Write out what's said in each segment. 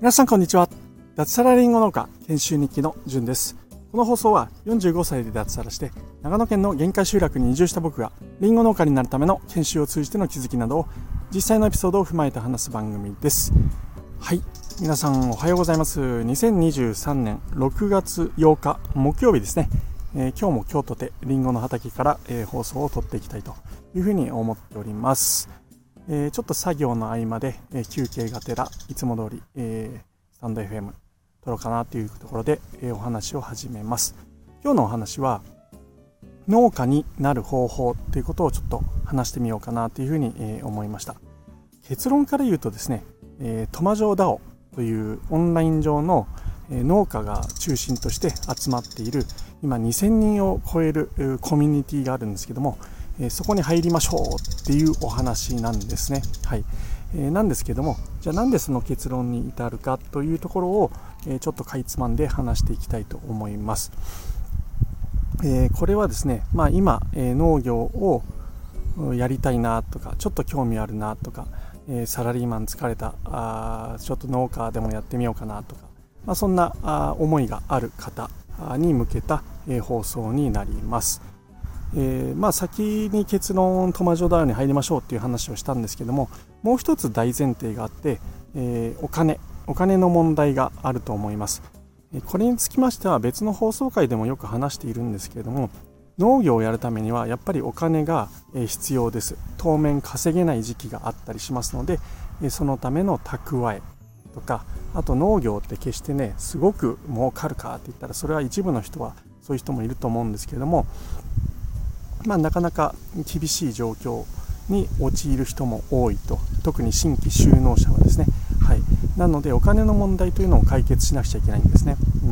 皆さんこんにちは。脱サラリンゴ農家研修日記のじゅんです。この放送は45歳で脱サラして長野県の限界集落に移住した僕がリンゴ農家になるための研修を通じての気づきなどを実際のエピソードを踏まえて話す番組です。はい。皆さんおはようございます。2023年6月8日木曜日ですね、えー、今日も京都でリンゴの畑から、えー、放送を撮っていきたいというふうに思っております。えー、ちょっと作業の合間で、えー、休憩がてらいつも通り、えー、スタンド FM 撮ろうかなというところで、えお話を始めます。今日のお話は農家になる方法ということをちょっと話してみようかなというふうに、え思いました。結論から言うとですね、えトマジョーダオというオンライン上の農家が中心として集まっている今2000人を超えるコミュニティがあるんですけどもえそこに入りましょうっていうお話なんですね。はいえなんですけどもじゃあなんでその結論に至るかというところを、えちょっとかいつまんで話していきたいと思います。えこれはですね、まあ、今、え農業をやりたいなとかちょっと興味あるなとか、えサラリーマン疲れたあちょっと農家でもやってみようかなとか、まあ、そんなあ思いがある方に向けた、え放送になります。えー、まあ、先に結論トマジョダウンに入りましょうっていう話をしたんですけどももう一つ大前提があって、えー、お金お金の問題があると思います。これにつきましては別の放送回でもよく話しているんですけれども農業をやるためにはやっぱりお金が必要です。当面稼げない時期があったりしますのでそのための蓄え。とかあと農業って決してねすごく儲かるかって言ったらそれは一部の人はそういう人もいると思うんですけれどもまあ、なかなか厳しい状況に陥る人も多いと。特に新規就農者はですね、はい、なのでお金の問題というのを解決しなくちゃいけないんですね、う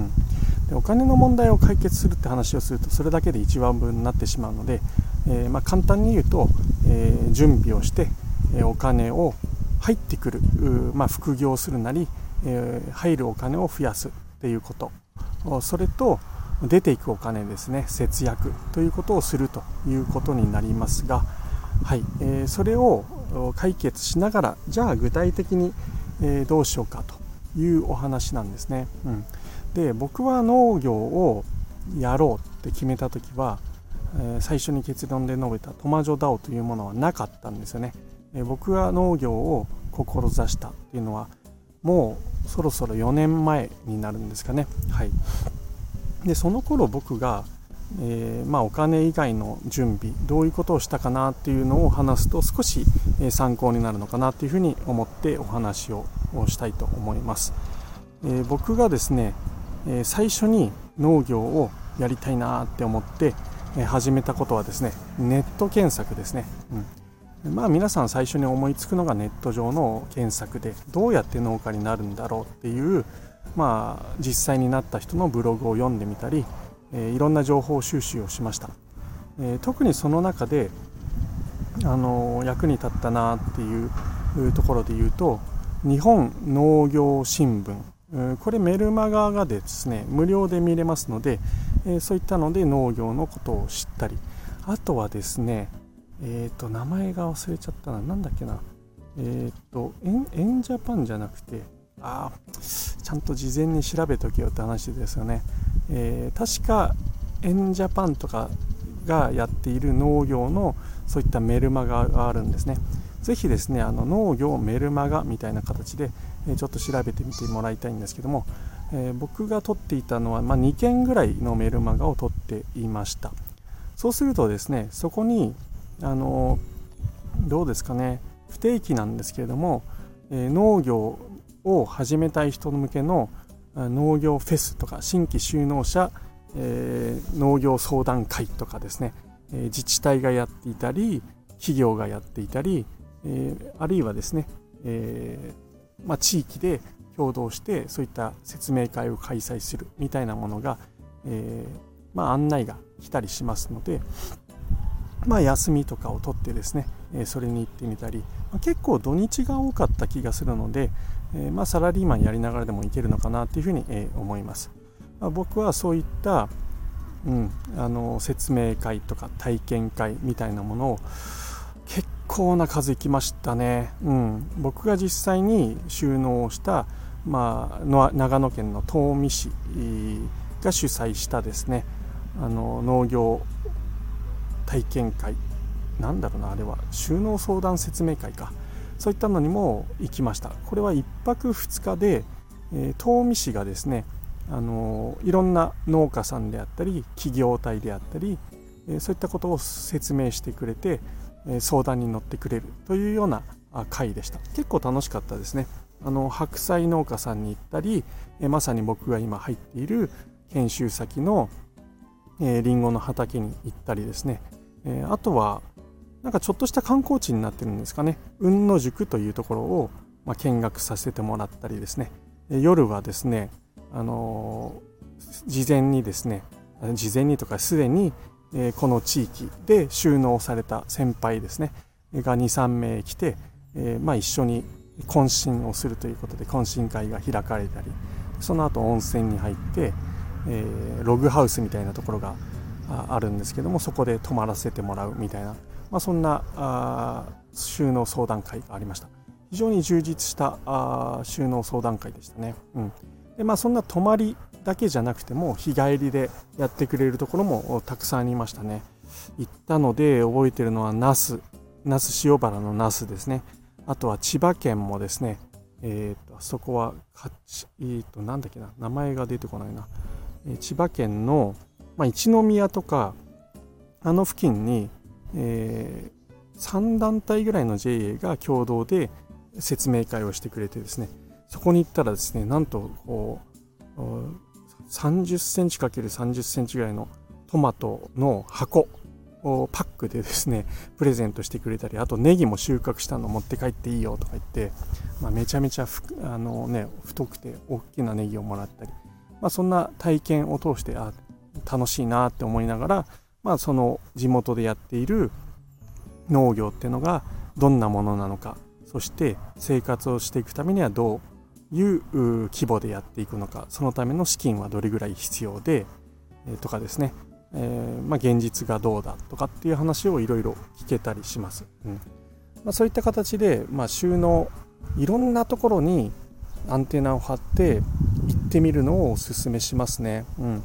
ん、でお金の問題を解決するって話をするとそれだけで1万分になってしまうので、えー、ま、簡単に言うと、えー、準備をして、えお金を入ってくる、まあ、副業するなり、え入るお金を増やすっていうこと。それと出ていくお金ですね。節約ということをするということになりますが、はい。えー、それを解決しながらじゃあ具体的に、えー、どうしようかというお話なんですね、うん、で僕は農業をやろうって決めた時は、えー、最初に結論で述べたトマジョダオというものはなかったんですよね、え僕が農業を志したっていうのはもうそろそろ4年前になるんですかね。はい。でその頃僕が、えー、まあ、お金以外の準備どういうことをしたかなっていうのを話すと少し、え参考になるのかなっていうふうに思ってお話をしたいと思います、えー、僕がですね、え最初に農業をやりたいなって思って、始めたことはですねネット検索ですね、うん。まあ皆さん最初に思いつくのがネット上の検索でどうやって農家になるんだろうっていうまあ、実際になった人のブログを読んでみたり、え、いろんな情報収集をしました、え、特にその中で、あの役に立ったなっていうところで言うと日本農業新聞。これメルマガがですね無料で見れますので、え、そういったので農業のことを知ったりあとはですねえっ、ー、と名前が忘れちゃったな。何だっけな。えっ、ー、とエンジャパンじゃなくてああちゃんと事前に調べとけよって話ですよね、えー、確かエンジャパンとかがやっている農業のそういったメルマガがあるんですね。ぜひですねあの農業メルマガみたいな形で、えちょっと調べてみてもらいたいんですけども、えー、僕が取っていたのは、まあ、2件ぐらいのメルマガを取っていました。そうするとですねそこにあのどうですかね。不定期なんですけれども、えー、農業を始めたい人向けの農業フェスとか新規就農者、えー、農業相談会とかですね、えー、自治体がやっていたり企業がやっていたり、え、あるいはですね、えまあ、地域で共同してそういった説明会を開催するみたいなものが、えまあ、案内が来たりしますので、まあ、休みとかを取ってですね、えそれに行ってみたり、まあ、結構土日が多かった気がするので、えまあ、サラリーマンやりながらでもいけるのかなというふうに、え思います、まあ、僕はそういった、うん、あの説明会とか体験会みたいなものを結構な数行きましたね、うん、僕が実際に収納した、まあ、長野県の東御市が主催したですねあの農業体験会。なんだろうなあれは。収納相談説明会か。そういったのにも行きました。これは1泊2日で、えー、東御市がですねあのいろんな農家さんであったり企業体であったり、え、そういったことを説明してくれて、え、相談に乗ってくれる。というような会でした。結構楽しかったですね。あの白菜農家さんに行ったり、えまさに僕が今入っている研修先のえー、リンゴの畑に行ったりですね、えー、あとはなんかちょっとした観光地になってるんですかね。雲野宿というところを、まあ、見学させてもらったりですね、夜はですね、あの事前にですね事前にとかすでに、えこの地域で収納された先輩ですねが23名来て、えまあ、一緒に懇親をするということで懇親会が開かれたりその後温泉に入って、えー、ログハウスみたいなところがあるんですけどもそこで泊まらせてもらうみたいな、まあ、そんな収納相談会がありました。非常に充実した収納相談会でしたね、うん。でまあ、そんな泊まりだけじゃなくても日帰りでやってくれるところもたくさんありましたね。行ったので覚えてるのは那須。那須塩原の那須ですね。あとは千葉県もですねえーと、そこはかち、えーと、なんだっけな。名前が出てこないな。え千葉県の、まあ、一宮とかあの付近に、えー、3団体ぐらいの JA が共同で説明会をしてくれてですねそこに行ったらですねなんとこう30センチ ×30 センチぐらいのトマトの箱をパックでですねプレゼントしてくれたりあとネギも収穫したの持って帰っていいよとか言って、まあ、めちゃめちゃあの、ね、太くて大きなネギをもらったりまあ、そんな体験を通してあ楽しいなって思いながら、まあ、その地元でやっている農業っていうのがどんなものなのかそして生活をしていくためにはどういう規模でやっていくのかそのための資金はどれぐらい必要で、えー、とかですね、えー、まあ、現実がどうだとかっていう話をいろいろ聞けたりします、うん。まあ、そういった形で、まあ、収納いろんなところにアンテナを張って行ってみるのをおすすめしますね。うん、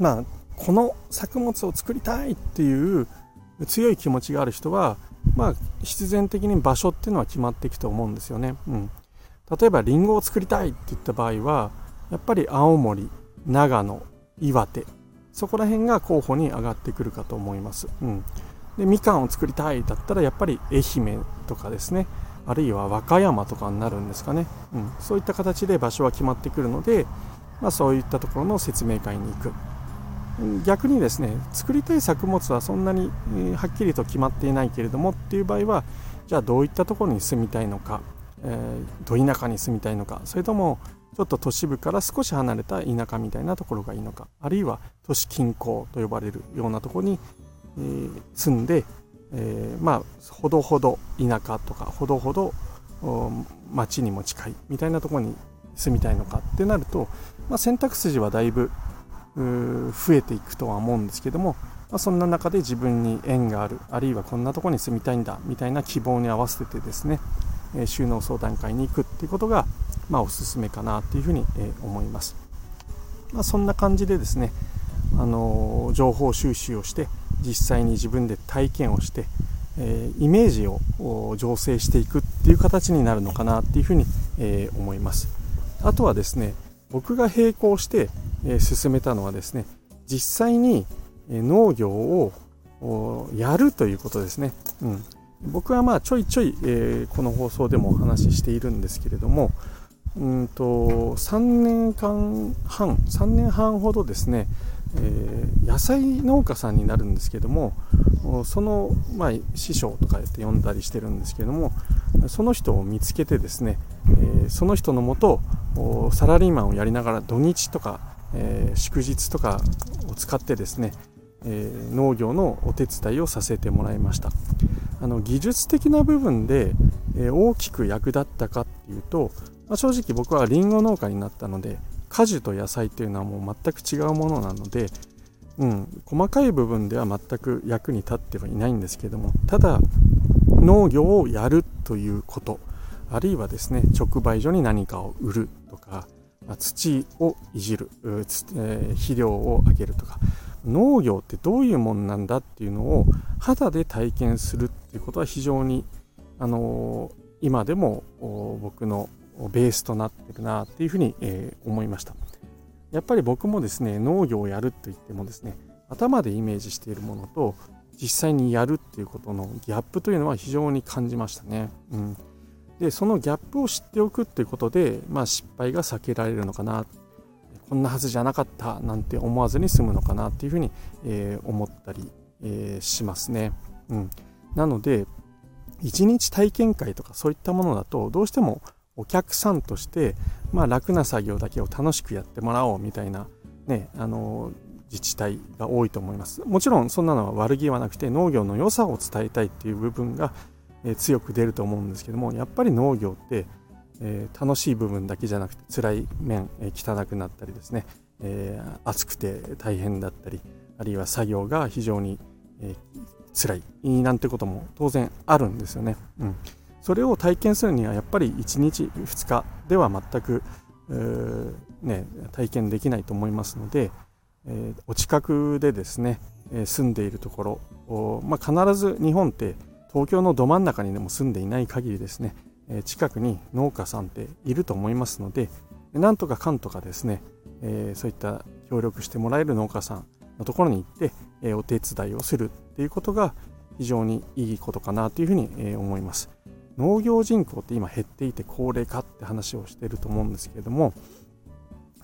まあこの作物を作りたいっていう強い気持ちがある人は、まあ、必然的に場所っていうのは決まっていくと思うんですよね。うん、例えばリンゴを作りたいって言った場合はやっぱり青森長野岩手そこら辺が候補に上がってくるかと思います。うん、でみかんを作りたいだったらやっぱり愛媛とかですね。あるいは和歌山とかになるんですかね、うん、そういった形で場所は決まってくるので、まあ、そういったところの説明会に行く。逆にですね作りたい作物はそんなにはっきりと決まっていないけれどもっていう場合はじゃあどういったところに住みたいのか、えー、ど田舎に住みたいのかそれともちょっと都市部から少し離れた田舎みたいなところがいいのかあるいは都市近郊と呼ばれるようなところに、えー、住んでえー、まあほどほど田舎とかほどほど町にも近いみたいなところに住みたいのかってなると、まあ、選択肢はだいぶ増えていくとは思うんですけども、まあ、そんな中で自分に縁があるあるいはこんなところに住みたいんだみたいな希望に合わせてですね、え、収納相談会に行くっていうことが、まあ、おすすめかなっていうふうに、え、思います、まあ、そんな感じでですね、あの、情報収集をして実際に自分で体験をして、えイメージを醸成していくっていう形になるのかなっていうふうに、え思います。あとはですね僕が並行して、え進めたのはですね実際に農業をやるということですね、うん、僕はまあちょいちょい、えこの放送でもお話ししているんですけれどもうんと3年間半3年半ほどですねえー、野菜農家さんになるんですけどもその、まあ、師匠とかやって呼んだりしてるんですけどもその人を見つけてですね、えー、その人のもとサラリーマンをやりながら土日とか、えー、祝日とかを使ってですね、え農業のお手伝いをさせてもらいました。あの技術的な部分で、え大きく役立ったかっていうと、まあ、正直僕はリンゴ農家になったので果樹と野菜っていうのはもう全く違うものなので、うん、細かい部分では全く役に立ってはいないんですけどもただ農業をやるということあるいはですね直売所に何かを売るとかま土をいじる、えー、肥料をあげるとか。農業ってどういうもんなんだっていうのを肌で体験するっていうことは非常に、あのー、今でも僕のベースとなってるなっていうふうに、えー、思いました。やっぱり僕もですね農業をやると言ってもですね頭でイメージしているものと実際にやるっていうことのギャップというのは非常に感じましたね。うん、でそのギャップを知っておくっていうことで、まあ、失敗が避けられるのかな。こんなはずじゃなかったなんて思わずに済むのかなっていうふうに、えー、思ったり、えー、しますね。うん、なので一日体験会とかそういったものだとどうしてもお客さんとして、まあ、楽な作業だけを楽しくやってもらおうみたいな、ね、あの自治体が多いと思います。もちろんそんなのは悪気はなくて農業の良さを伝えたいっていう部分が、え強く出ると思うんですけどもやっぱり農業って、えー、楽しい部分だけじゃなくて辛い面、え、汚くなったりですね、えー、暑くて大変だったりあるいは作業が非常に、えー、辛いなんてことも当然あるんですよね。うんそれを体験するにはやっぱり1日2日では全く、ね、体験できないと思いますので、え、お近くでですね、え、住んでいるところ、まあ、必ず日本って東京のど真ん中にでも住んでいない限りですね、え、近くに農家さんっていると思いますのでなんとかかんとかですね、えそういった協力してもらえる農家さんのところに行って、えお手伝いをするっていうことが非常にいいことかなというふうに、え思います。農業人口って今減っていて高齢化って話をしていると思うんですけれども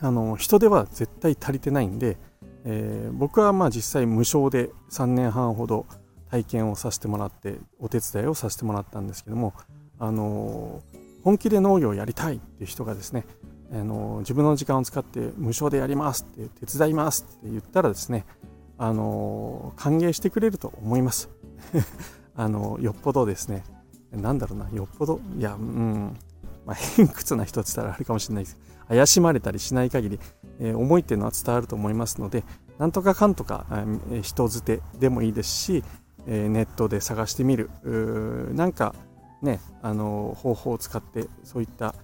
あの人手は絶対足りてないんで、えー、僕はまあ実際無償で3年半ほど体験をさせてもらってお手伝いをさせてもらったんですけども、あの本気で農業をやりたいっていう人がですね、あの自分の時間を使って無償でやりますって手伝いますって言ったらですね、あの歓迎してくれると思います あのよっぽどですねなんだろうな、よっぽど、いや、うん、まあ、偏屈な人って言ったらあれかもしれないです。怪しまれたりしない限り、えー、思いっていうのは伝わると思いますので、なんとかかんとか、えー、人づてでもいいですし、え、ネットで探してみる、なんかね、あの方法を使ってそういった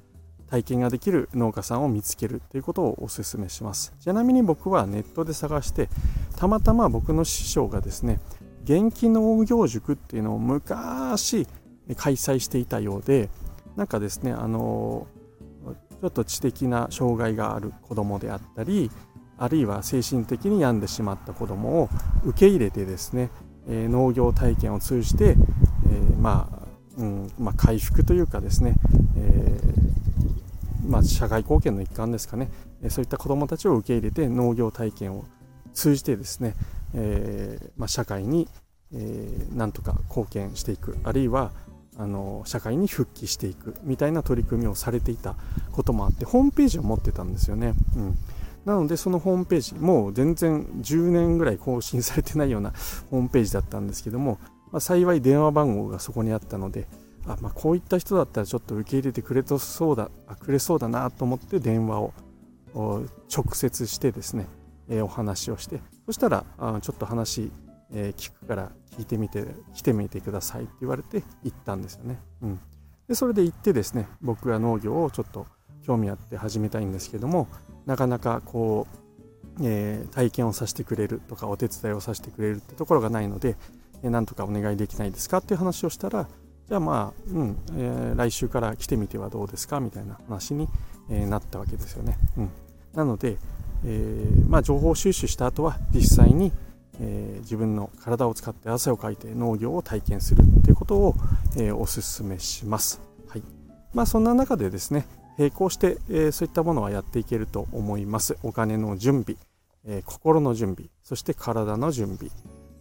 体験ができる農家さんを見つけるということをお勧めします。ちなみに僕はネットで探して、たまたま僕の師匠がですね、元気農業塾っていうのを昔開催していたようでなんかですねあのちょっと知的な障害がある子どもであったりあるいは精神的に病んでしまった子どもを受け入れてですね、え、農業体験を通じて、え、まあうんまあ、回復というかですね、えー、まあ、社会貢献の一環ですかね。えそういった子どもたちを受け入れて農業体験を通じてですね、えー、まあ、社会に、えー、なんとか貢献していく。あるいはあの社会に復帰していくみたいな取り組みをされていたこともあってホームページを持ってたんですよね。うん、なのでそのホームページもう全然10年ぐらい更新されてないような ホームページだったんですけども、まあ、幸い電話番号がそこにあったのであ、まあ、こういった人だったらちょっと受け入れてくれそうだあくれそうだなと思って電話を直接してですね、えー、お話をしてそしたらあちょっと話えー、聞くから聞いてみて来てみてくださいって言われて行ったんですよね。うん、でそれで行ってですね僕が農業をちょっと興味あって始めたいんですけどもなかなかこう、えー、体験をさせてくれるとかお手伝いをさせてくれるってところがないので、えー、なんとかお願いできないですかっていう話をしたらじゃあまあ、うんえー、来週から来てみてはどうですかみたいな話に、えなったわけですよね。うん、なので、えまあ、情報収集した後は実際に、えー、自分の体を使って汗をかいて農業を体験するということを、えー、お勧めします。はいまあ、そんな中でですね並行して、え、そういったものはやっていけると思います。お金の準備、え心の準備、そして体の準備、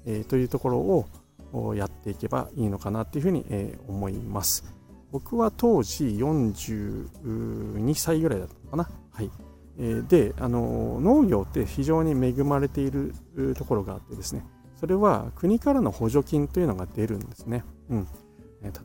えというところをやっていけばいいのかなというふうに、え思います。僕は当時42歳ぐらいだったのかな。はい。であの農業って非常に恵まれているところがあってですねそれは国からの補助金というのが出るんですね、うん、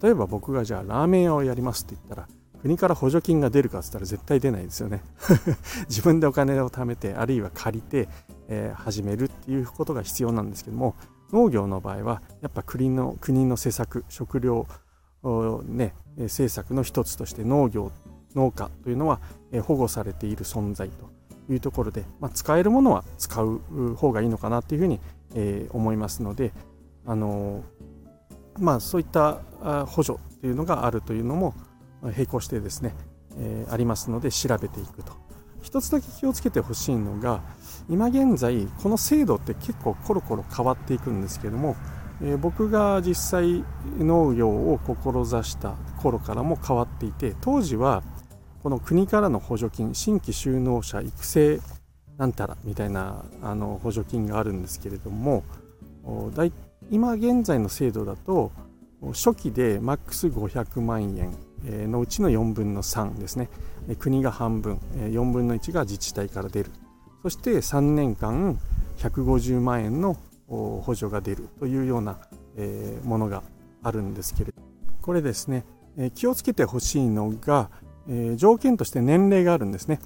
例えば僕がじゃあラーメン屋をやりますって言ったら国から補助金が出るかって言ったら絶対出ないですよね。自分でお金を貯めてあるいは借りて、えー、始めるっていうことが必要なんですけども農業の場合はやっぱ国の国の施策食料、ね、政策の一つとして農業農家というのはえ保護されている存在というところで、まあ、使えるものは使う方がいいのかなというふうに、え思いますので、あのまあ、そういった補助というのがあるというのも並行してですね、えありますので調べていくと。一つだけ気をつけてほしいのが今現在この制度って結構コロコロ変わっていくんですけども、えー、僕が実際農業を志した頃からも変わっていて当時はこの国からの補助金新規就農者育成なんたらみたいなあの補助金があるんですけれども今現在の制度だと初期でマックス500万円のうちの4分の3ですね。国が半分4分の1が自治体から出る。そして3年間150万円の補助が出るというようなものがあるんですけれどこれですね気をつけてほしいのが条件として年齢があるんですね。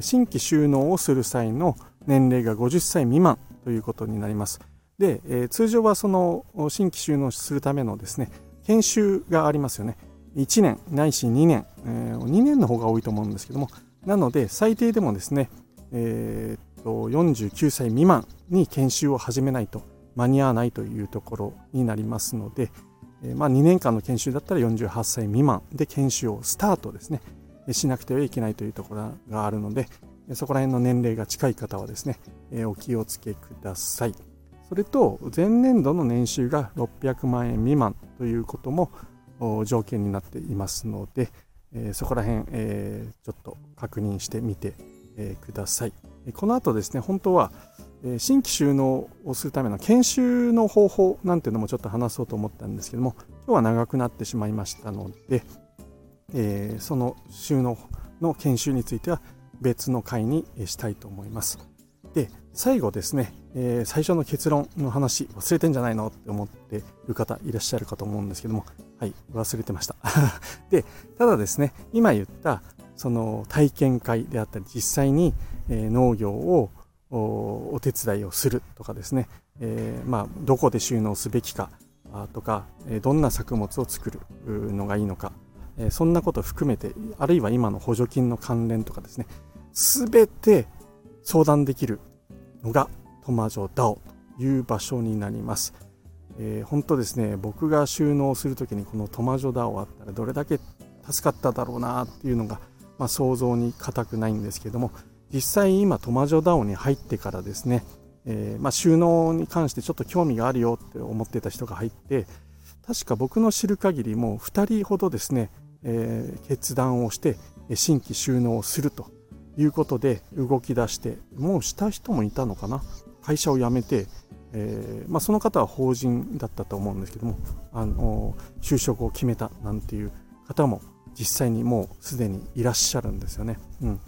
新規収納をする際の年齢が50歳未満ということになります。で通常はその新規収納するためのですね研修がありますよね。1年ないし2年、えー、2年の方が多いと思うんですけどもなので最低でもですね、えー、っと49歳未満に研修を始めないと間に合わないというところになりますので、えー、まあ、2年間の研修だったら48歳未満で研修をスタートですねしなくてはいけないというところがあるのでそこら辺の年齢が近い方はですね、えお気をつけください。それと前年度の年収が600万円未満ということも条件になっていますので、えそこら辺、えちょっと確認してみて、えください。この後ですね、本当はえ新規収納をするための研修の方法なんていうのもちょっと話そうと思ったんですけども、今日は長くなってしまいましたので、えその収納の研修については別の回にしたいと思います。で、最後ですね、え、最初の結論の話忘れてんじゃないのって思ってる方いらっしゃるかと思うんですけども、はい、忘れてました。で、ただですね、今言ったその体験会であったり、実際に、農業をお手伝いをするとかですね、えー、まあ、どこで収納すべきかとか、どんな作物を作るのがいいのか、そんなこと含めて、あるいは今の補助金の関連とかですね、すべて相談できるのがトマジョダオという場所になります。えー、本当ですね、僕が収納するときにこのトマジョダオあったらどれだけ助かっただろうなっていうのが、まあ、想像に難くないんですけども、実際今トマジョダオに入ってからですね、えー、まあ、収納に関してちょっと興味があるよって思ってた人が入って、確か僕の知る限りもう2人ほどですね、えー、決断をして新規収納をするということで動き出してもうした人もいたのかな？会社を辞めて、えー、まあ、その方は法人だったと思うんですけどもあの就職を決めたなんていう方も実際にもうすでにいらっしゃるんですよね。うん、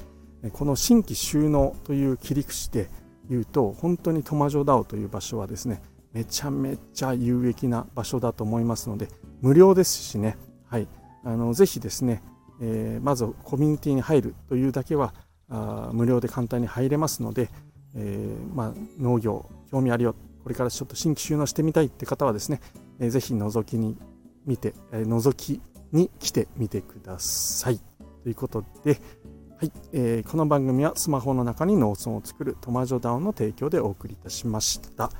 この新規収納という切り口で言うと本当にトマジョダオという場所はですねめちゃめちゃ有益な場所だと思いますので無料ですしね、はい、あのぜひですね、えー、まずコミュニティに入るというだけはあ無料で簡単に入れますので、えー、まあ、農業興味あるよこれからちょっと新規収納してみたいって方はですね、えー、ぜひ覗きに見て、えー、覗きに来てみてください。ということで、はいえー、この番組はスマホの中に農村を作るトマジョダオの提供でお送りいたしました、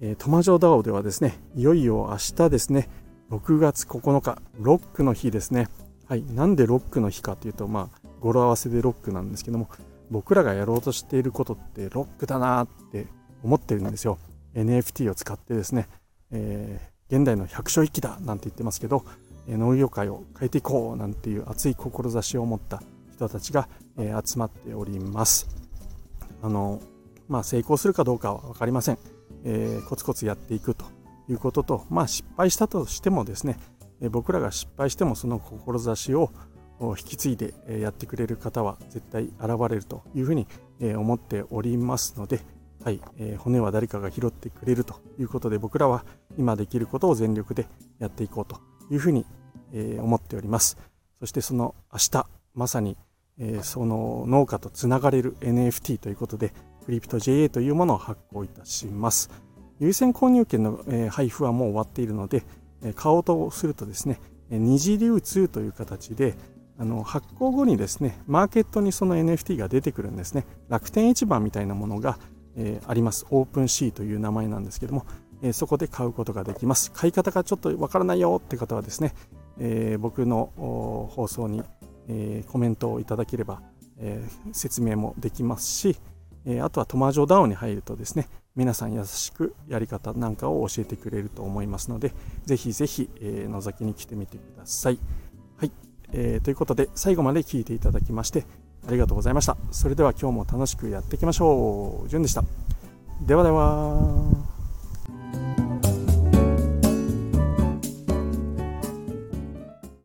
えー、トマジョダオではですねいよいよ明日ですね6月9日ロックの日ですね。はいなんでロックの日かというとまあ語呂合わせでロックなんですけども僕らがやろうとしていることってロックだなって思ってるんですよ。NFT を使ってですね、えー、現代の百姓一揆だなんて言ってますけど農業界を変えていこうなんていう熱い志を持った人たちが、えー、集まっております。あのまあ成功するかどうかは分かりません、えー、コツコツやっていくということとまあ失敗したとしてもですねえ僕らが失敗してもその志を引き継いでやってくれる方は絶対現れるというふうに思っておりますので、はいえ骨は誰かが拾ってくれるということで僕らは今できることを全力でやっていこうというふうに思っております。そしてその明日まさにえその農家とつながれる NFT ということでクリプト JA というものを発行いたします。優先購入券の、え配布はもう終わっているので、え買おうとするとですね二次流通という形であの発行後にですねマーケットにその NFT が出てくるんですね。楽天市場みたいなものが、えー、あります。オープンシーという名前なんですけども、えー、そこで買うことができます。買い方がちょっとわからないよって方はですね、えー、僕の放送に、えコメントをいただければ、え説明もできますし、えあとはトマージョダウンに入るとですね皆さん優しくやり方なんかを教えてくれると思いますのでぜひぜひ、え覗きに来てみてください。はい。え、ということで最後まで聞いていただきましてありがとうございました。それでは今日も楽しくやっていきましょう。じゅんでした。ではでは。